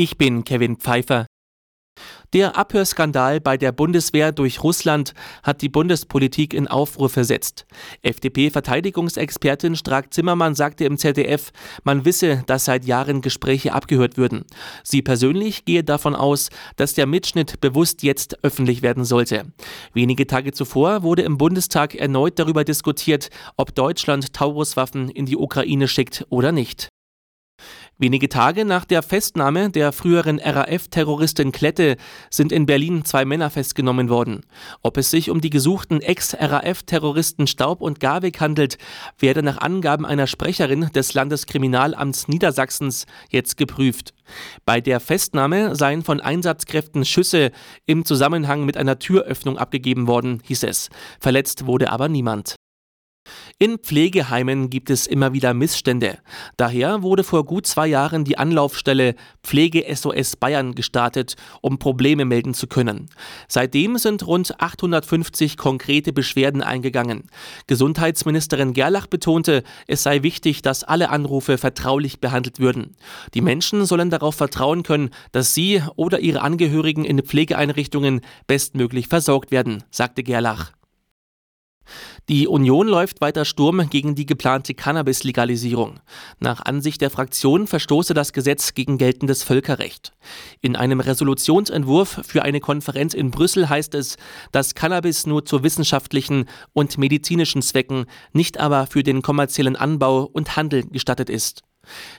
Ich bin Kevin Pfeiffer. Der Abhörskandal bei der Bundeswehr durch Russland hat die Bundespolitik in Aufruhr versetzt. FDP-Verteidigungsexpertin Strack-Zimmermann sagte im ZDF, man wisse, dass seit Jahren Gespräche abgehört würden. Sie persönlich gehe davon aus, dass der Mitschnitt bewusst jetzt öffentlich werden sollte. Wenige Tage zuvor wurde im Bundestag erneut darüber diskutiert, ob Deutschland Tauruswaffen in die Ukraine schickt oder nicht. Wenige Tage nach der Festnahme der früheren RAF-Terroristin Klette sind in Berlin zwei Männer festgenommen worden. Ob es sich um die gesuchten Ex-RAF-Terroristen Staub und Garwig handelt, werde nach Angaben einer Sprecherin des Landeskriminalamts Niedersachsens jetzt geprüft. Bei der Festnahme seien von Einsatzkräften Schüsse im Zusammenhang mit einer Türöffnung abgegeben worden, hieß es. Verletzt wurde aber niemand. In Pflegeheimen gibt es immer wieder Missstände. Daher wurde vor gut zwei Jahren die Anlaufstelle Pflege SOS Bayern gestartet, um Probleme melden zu können. Seitdem sind rund 850 konkrete Beschwerden eingegangen. Gesundheitsministerin Gerlach betonte, es sei wichtig, dass alle Anrufe vertraulich behandelt würden. Die Menschen sollen darauf vertrauen können, dass sie oder ihre Angehörigen in Pflegeeinrichtungen bestmöglich versorgt werden, sagte Gerlach. Die Union läuft weiter Sturm gegen die geplante Cannabis-Legalisierung. Nach Ansicht der Fraktion verstoße das Gesetz gegen geltendes Völkerrecht. In einem Resolutionsentwurf für eine Konferenz in Brüssel heißt es, dass Cannabis nur zu wissenschaftlichen und medizinischen Zwecken, nicht aber für den kommerziellen Anbau und Handel gestattet ist.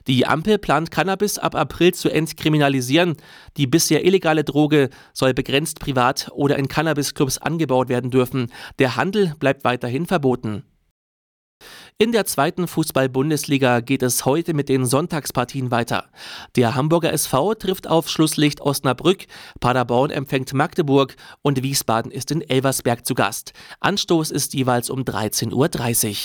Die Ampel plant Cannabis ab April zu entkriminalisieren. Die bisher illegale Droge soll begrenzt privat oder in Cannabisclubs angebaut werden dürfen. Der Handel bleibt weiterhin verboten. In der zweiten Fußball-Bundesliga geht es heute mit den Sonntagspartien weiter. Der Hamburger SV trifft auf Schlusslicht Osnabrück, Paderborn empfängt Magdeburg und Wiesbaden ist in Elversberg zu Gast. Anstoß ist jeweils um 13.30 Uhr.